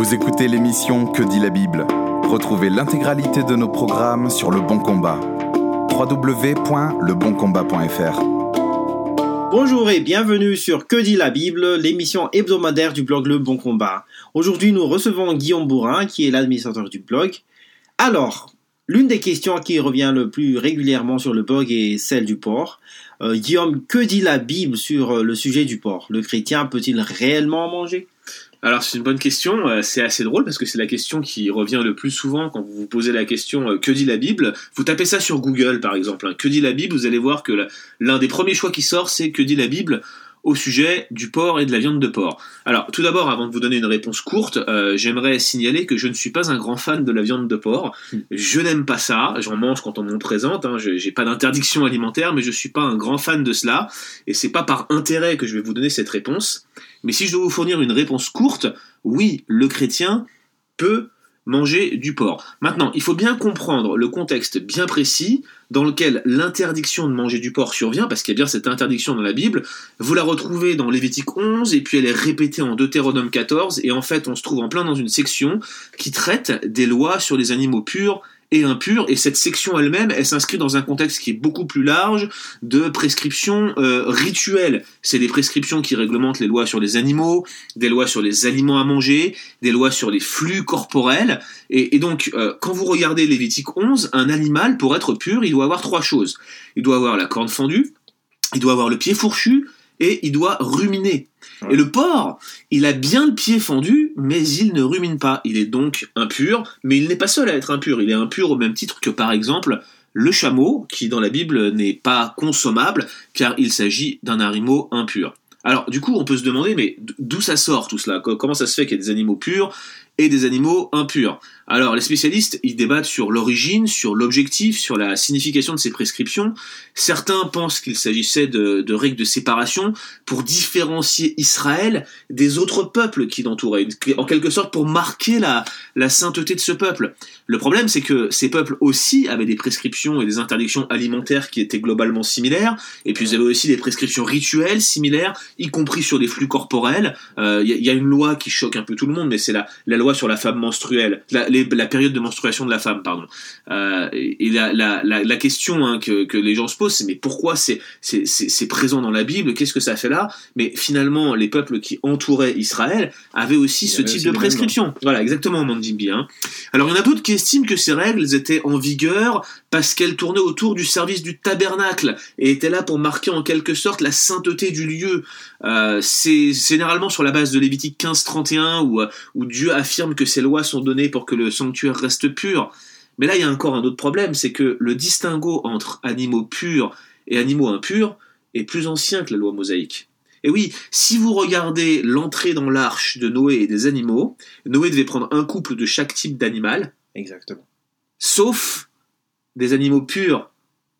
Vous écoutez l'émission Que dit la Bible Retrouvez l'intégralité de nos programmes sur Le Bon Combat. www.leboncombat.fr Bonjour et bienvenue sur Que dit la Bible, l'émission hebdomadaire du blog Le Bon Combat. Aujourd'hui, nous recevons Guillaume Bourrin, qui est l'administrateur du blog. Alors, l'une des questions qui revient le plus régulièrement sur le blog est celle du porc. Euh, Guillaume, que dit la Bible sur euh, le sujet du porc? Le chrétien peut-il réellement en manger? Alors c'est une bonne question, euh, c'est assez drôle parce que c'est la question qui revient le plus souvent quand vous vous posez la question euh, que dit la Bible? Vous tapez ça sur Google par exemple, hein. que dit la Bible, vous allez voir que l'un des premiers choix qui sort c'est que dit la Bible au sujet du porc et de la viande de porc. Alors, tout d'abord, avant de vous donner une réponse courte, euh, j'aimerais signaler que je ne suis pas un grand fan de la viande de porc. Je n'aime pas ça. J'en mange quand on m'en présente. Hein. Pas d'interdiction alimentaire, mais je suis pas un grand fan de cela. Et c'est pas par intérêt que je vais vous donner cette réponse. Mais si je dois vous fournir une réponse courte, oui, le chrétien peut manger du porc. Maintenant, il faut bien comprendre le contexte bien précis dans lequel l'interdiction de manger du porc survient, parce qu'il y a bien cette interdiction dans la Bible. Vous la retrouvez dans Lévitique 11, et puis elle est répétée en Deutéronome 14, et en fait on se trouve en plein dans une section qui traite des lois sur les animaux purs et impur, et cette section elle-même, elle, s'inscrit dans un contexte qui est beaucoup plus large de prescriptions euh, rituelles. C'est des prescriptions qui réglementent les lois sur les animaux, des lois sur les aliments à manger, des lois sur les flux corporels, et, donc euh, quand vous regardez Lévitique 11, un animal, pour être pur, il doit avoir trois choses. Il doit avoir la corne fendue, il doit avoir le pied fourchu, et il doit ruminer. Et le porc, il a bien le pied fendu, mais il ne rumine pas. Il est donc impur, mais il n'est pas seul à être impur. Il est impur au même titre que par exemple le chameau, qui dans la Bible n'est pas consommable, car il s'agit d'un animal impur. Alors du coup, on peut se demander, mais d'où ça sort tout cela? Comment ça se fait qu'il y a des animaux purs et des animaux impurs? Alors, les spécialistes, ils débattent sur l'origine, sur l'objectif, sur la signification de ces prescriptions. Certains pensent qu'il s'agissait de, règles de séparation pour différencier Israël des autres peuples qui l'entouraient, en quelque sorte pour marquer la, sainteté de ce peuple. Le problème, c'est que ces peuples aussi avaient des prescriptions et des interdictions alimentaires qui étaient globalement similaires, et puis ils avaient aussi des prescriptions rituelles similaires, y compris sur les flux corporels. Il euh, y, a une loi qui choque un peu tout le monde, mais c'est la, la loi sur la femme menstruelle. La période de menstruation de la femme, pardon. Euh, et la, la, la, question hein, que, que, les gens se posent, c'est mais pourquoi c'est c'est présent dans la Bible? Qu'est-ce que ça fait là? Mais finalement, les peuples qui entouraient Israël avaient aussi ce type de prescription. Voilà, exactement, Mandimbi. Hein. Alors, il y en a d'autres qui estiment que ces règles étaient en vigueur parce qu'elles tournaient autour du service du tabernacle et étaient là pour marquer en quelque sorte la sainteté du lieu. Euh, c'est généralement sur la base de Lévitique 15-31 où, où Dieu affirme que ces lois sont données pour que le sanctuaire reste pur. Mais là, il y a encore un autre problème, c'est que le distinguo entre animaux purs et animaux impurs est plus ancien que la loi mosaïque. Et oui, si vous regardez l'entrée dans l'arche de Noé et des animaux, Noé devait prendre un couple de chaque type d'animal. Exactement. Sauf des animaux purs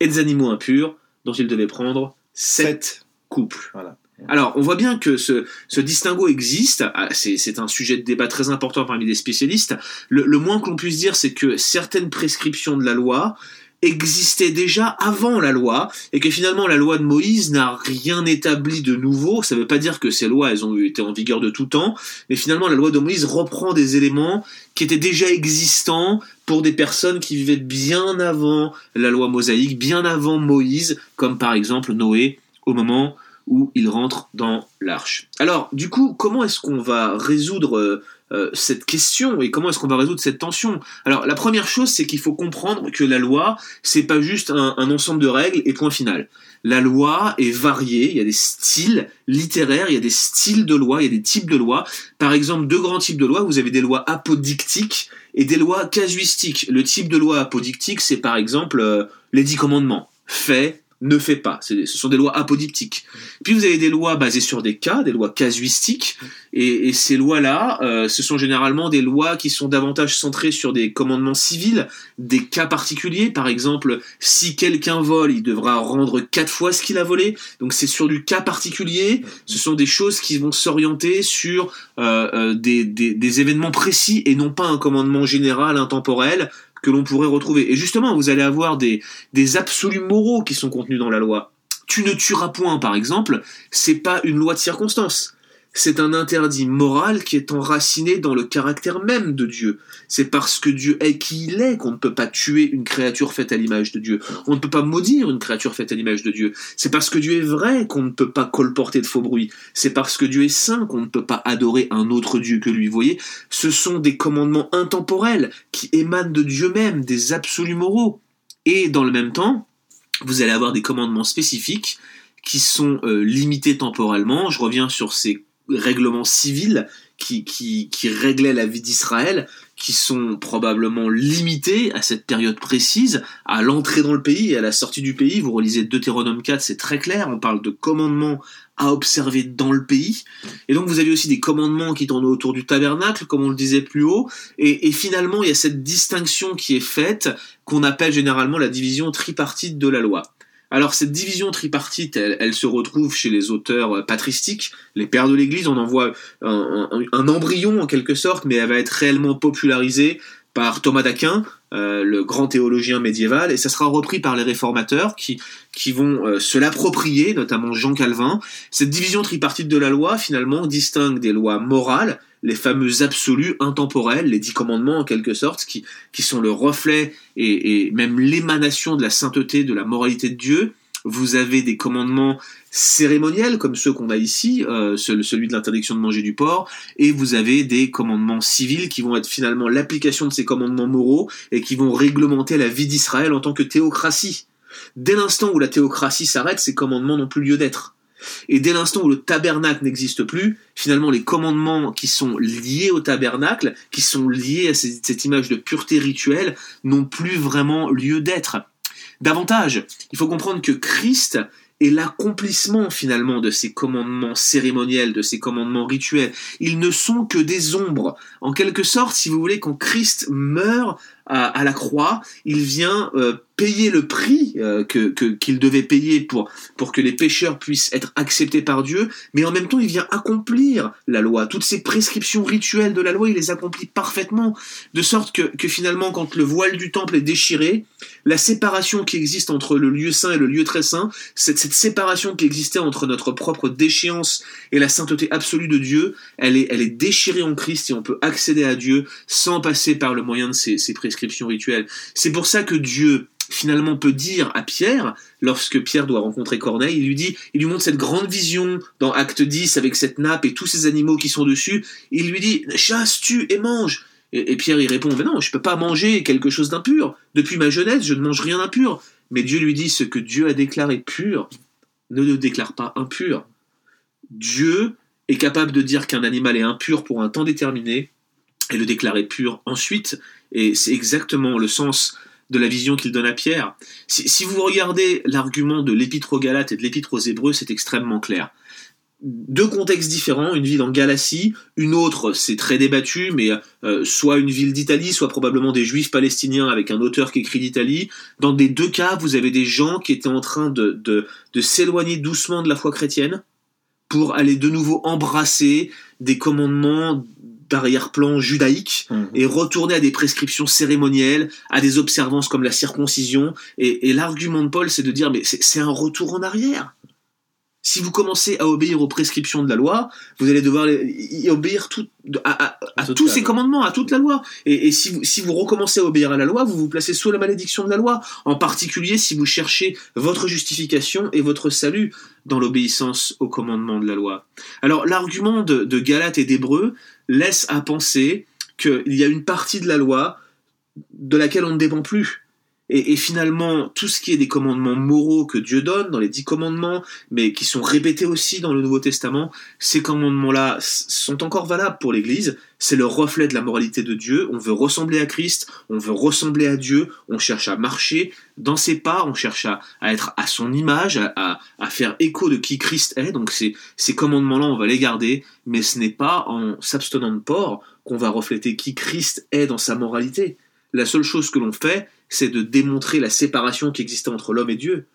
et des animaux impurs, dont il devait prendre sept, couples. Voilà. Alors, on voit bien que ce, distinguo existe, ah, c'est un sujet de débat très important parmi les spécialistes. Le, le moins qu'on puisse dire, c'est que certaines prescriptions de la loi existaient déjà avant la loi, et que finalement la loi de Moïse n'a rien établi de nouveau. Ça ne veut pas dire que ces lois, elles ont été en vigueur de tout temps, mais finalement la loi de Moïse reprend des éléments qui étaient déjà existants pour des personnes qui vivaient bien avant la loi mosaïque, bien avant Moïse, comme par exemple Noé, au moment où il rentre dans l'arche. Alors, du coup, comment est-ce qu'on va résoudre euh, euh, cette question et comment est-ce qu'on va résoudre cette tension? Alors, la première chose, c'est qu'il faut comprendre que la loi, c'est pas juste un, ensemble de règles et point final. La loi est variée, il y a des styles littéraires, il y a des styles de loi, il y a des types de lois. Par exemple, deux grands types de lois, vous avez des lois apodictiques et des lois casuistiques. Le type de loi apodictique, c'est par exemple euh, les dix commandements. Fait, ne fait pas. Ce sont des lois apodictiques. Puis vous avez des lois basées sur des cas, des lois casuistiques, et, ces lois-là, euh, ce sont généralement des lois qui sont davantage centrées sur des commandements civils, des cas particuliers. Par exemple, si quelqu'un vole, il devra rendre quatre fois ce qu'il a volé. Donc c'est sur du cas particulier. Ce sont des choses qui vont s'orienter sur euh, euh, des, des événements précis et non pas un commandement général, intemporel que l'on pourrait retrouver. Et justement, vous allez avoir des, des absolus moraux qui sont contenus dans la loi. Tu ne tueras point, par exemple, c'est pas une loi de circonstance. C'est un interdit moral qui est enraciné dans le caractère même de Dieu. C'est parce que Dieu est qui il est qu'on ne peut pas tuer une créature faite à l'image de Dieu. On ne peut pas maudire une créature faite à l'image de Dieu. C'est parce que Dieu est vrai qu'on ne peut pas colporter de faux bruits. C'est parce que Dieu est saint qu'on ne peut pas adorer un autre Dieu que lui. Vous voyez, ce sont des commandements intemporels qui émanent de Dieu même, des absolus moraux. Et dans le même temps, vous allez avoir des commandements spécifiques qui sont euh, limités temporellement. Je reviens sur ces règlements civils qui, réglaient la vie d'Israël, qui sont probablement limités à cette période précise, à l'entrée dans le pays et à la sortie du pays. Vous relisez Deutéronome 4, c'est très clair, on parle de commandements à observer dans le pays. Et donc vous avez aussi des commandements qui tournent autour du tabernacle, comme on le disait plus haut. Et finalement, il y a cette distinction qui est faite, qu'on appelle généralement la division tripartite de la loi. Alors cette division tripartite, elle, se retrouve chez les auteurs euh, patristiques, les pères de l'Église, on en voit un, embryon en quelque sorte, mais elle va être réellement popularisée par Thomas d'Aquin, euh, le grand théologien médiéval, et ça sera repris par les réformateurs qui, qui vont euh, se l'approprier, notamment Jean Calvin. Cette division tripartite de la loi, finalement, distingue des lois morales, les fameux absolus intemporels, les dix commandements en quelque sorte, qui, qui sont le reflet et, et même l'émanation de la sainteté, de la moralité de Dieu. Vous avez des commandements cérémoniels comme ceux qu'on a ici, euh, celui de l'interdiction de manger du porc, et vous avez des commandements civils qui vont être finalement l'application de ces commandements moraux et qui vont réglementer la vie d'Israël en tant que théocratie. Dès l'instant où la théocratie s'arrête, ces commandements n'ont plus lieu d'être. Et dès l'instant où le tabernacle n'existe plus, finalement les commandements qui sont liés au tabernacle, qui sont liés à cette image de pureté rituelle, n'ont plus vraiment lieu d'être. Davantage, il faut comprendre que Christ est l'accomplissement finalement de ces commandements cérémoniels, de ces commandements rituels. Ils ne sont que des ombres. En quelque sorte, si vous voulez, quand Christ meurt à, la croix, il vient euh, payer le prix euh, que qu'il devait payer pour pour que les pécheurs puissent être acceptés par Dieu, mais en même temps il vient accomplir la loi. Toutes ces prescriptions rituelles de la loi, il les accomplit parfaitement, de sorte que, que finalement quand le voile du temple est déchiré, la séparation qui existe entre le lieu saint et le lieu très saint, cette, cette séparation qui existait entre notre propre déchéance et la sainteté absolue de Dieu, elle est, elle est déchirée en Christ et on peut accéder à Dieu sans passer par le moyen de ces, ces prescriptions C'est pour ça que Dieu finalement peut dire à Pierre, lorsque Pierre doit rencontrer Corneille, il lui dit, il lui montre cette grande vision dans Acte 10 avec cette nappe et tous ces animaux qui sont dessus, il lui dit, chasse, tue et mange. Et, Pierre y répond, mais non, je peux pas manger quelque chose d'impur. Depuis ma jeunesse, je ne mange rien d'impur. Mais Dieu lui dit, ce que Dieu a déclaré pur, ne le déclare pas impur. Dieu est capable de dire qu'un animal est impur pour un temps déterminé et le déclarer pur ensuite. Et c'est exactement le sens de la vision qu'il donne à Pierre. Si, vous regardez l'argument de l'épître aux Galates et de l'épître aux Hébreux, c'est extrêmement clair. Deux contextes différents, une ville en Galatie, une autre, c'est très débattu, mais euh, soit une ville d'Italie, soit probablement des juifs palestiniens avec un auteur qui écrit d'Italie. Dans les deux cas, vous avez des gens qui étaient en train de, s'éloigner doucement de la foi chrétienne pour aller de nouveau embrasser des commandements d'arrière-plan judaïque mhm. et retourner à des prescriptions cérémonielles, à des observances comme la circoncision. Et, l'argument de Paul, c'est de dire, mais c'est un retour en arrière. Si vous commencez à obéir aux prescriptions de la loi, vous allez devoir y obéir tout, à, tous ces commandements, à toute la loi. Et, si, vous, si vous recommencez à obéir à la loi, vous vous placez sous la malédiction de la loi. En particulier si vous cherchez votre justification et votre salut dans l'obéissance aux commandements de la loi. Alors l'argument de, de Galate et d'Hébreu, laisse à penser qu'il y a une partie de la loi de laquelle on ne dépend plus. Et, finalement, tout ce qui est des commandements moraux que Dieu donne dans les dix commandements, mais qui sont répétés aussi dans le Nouveau Testament, ces commandements-là sont encore valables pour l'Église. C'est le reflet de la moralité de Dieu. On veut ressembler à Christ, on veut ressembler à Dieu, on cherche à marcher dans ses pas, on cherche à, être à son image, à, faire écho de qui Christ est. Donc ces, ces commandements-là, on va les garder, mais ce n'est pas en s'abstenant de porc qu'on va refléter qui Christ est dans sa moralité. La seule chose que l'on fait, c'est de démontrer la séparation qui existait entre l'homme et Dieu.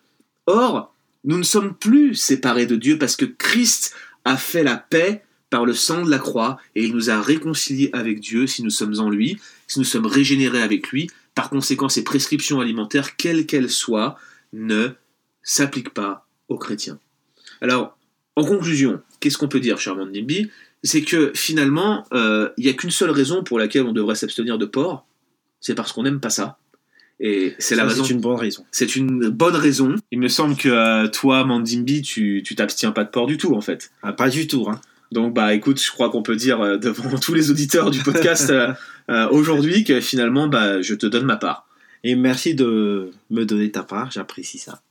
Or, nous ne sommes plus séparés de Dieu parce que Christ a fait la paix par le sang de la croix et il nous a réconciliés avec Dieu si nous sommes en lui, si nous sommes régénérés avec lui. Par conséquent, ces prescriptions alimentaires, quelles qu'elles soient, ne s'appliquent pas aux chrétiens. Alors, En conclusion, qu'est-ce qu'on peut dire, cher Mandimbi? C'est que finalement, euh, il n'y a qu'une seule raison pour laquelle on devrait s'abstenir de porc, c'est parce qu'on n'aime pas ça. Et c'est la Ça, raison. C'est une bonne raison. C'est une bonne raison. Il me semble que euh, toi, Mandimbi, tu tu t'abstiens pas de porc du tout, en fait. Ah, pas du tout. Hein. Donc bah écoute, je crois qu'on peut dire euh, devant tous les auditeurs du podcast euh, euh, aujourd'hui que finalement bah je te donne ma part. Et merci de me donner ta part, j'apprécie ça.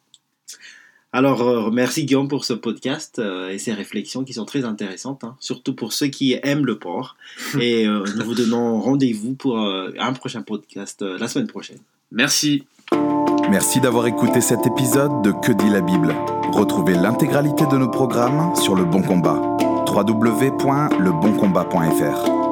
Alors, euh, merci Guillaume pour ce podcast euh, et ces réflexions qui sont très intéressantes, hein, surtout pour ceux qui aiment le porc. et euh, nous vous donnons rendez-vous pour euh, un prochain podcast euh, la semaine prochaine. Merci. Merci d'avoir écouté cet épisode de Que dit la Bible. Retrouvez l'intégralité de nos programmes sur Le Bon Combat. www.leboncombat.fr